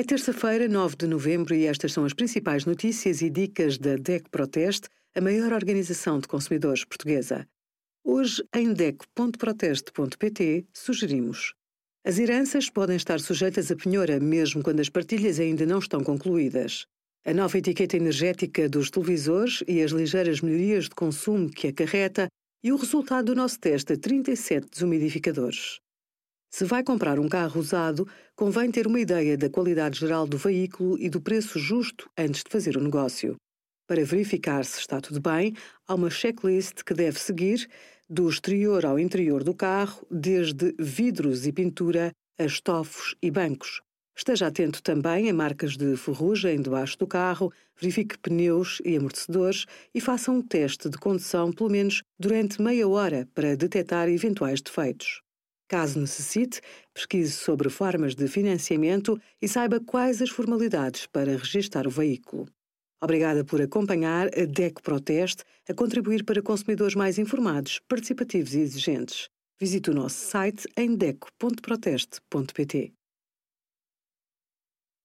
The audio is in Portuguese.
É terça-feira, 9 de novembro, e estas são as principais notícias e dicas da DEC Proteste, a maior organização de consumidores portuguesa. Hoje, em DEC.proteste.pt, sugerimos. As heranças podem estar sujeitas a penhora mesmo quando as partilhas ainda não estão concluídas. A nova etiqueta energética dos televisores e as ligeiras melhorias de consumo que acarreta e o resultado do nosso teste a 37 desumidificadores. Se vai comprar um carro usado, convém ter uma ideia da qualidade geral do veículo e do preço justo antes de fazer o negócio. Para verificar se está tudo bem, há uma checklist que deve seguir, do exterior ao interior do carro, desde vidros e pintura a estofos e bancos. Esteja atento também a marcas de ferrugem debaixo do carro, verifique pneus e amortecedores e faça um teste de condução pelo menos durante meia hora para detectar eventuais defeitos. Caso necessite, pesquise sobre formas de financiamento e saiba quais as formalidades para registar o veículo. Obrigada por acompanhar a DEC Proteste a contribuir para consumidores mais informados, participativos e exigentes. Visite o nosso site em deco.proteste.pt.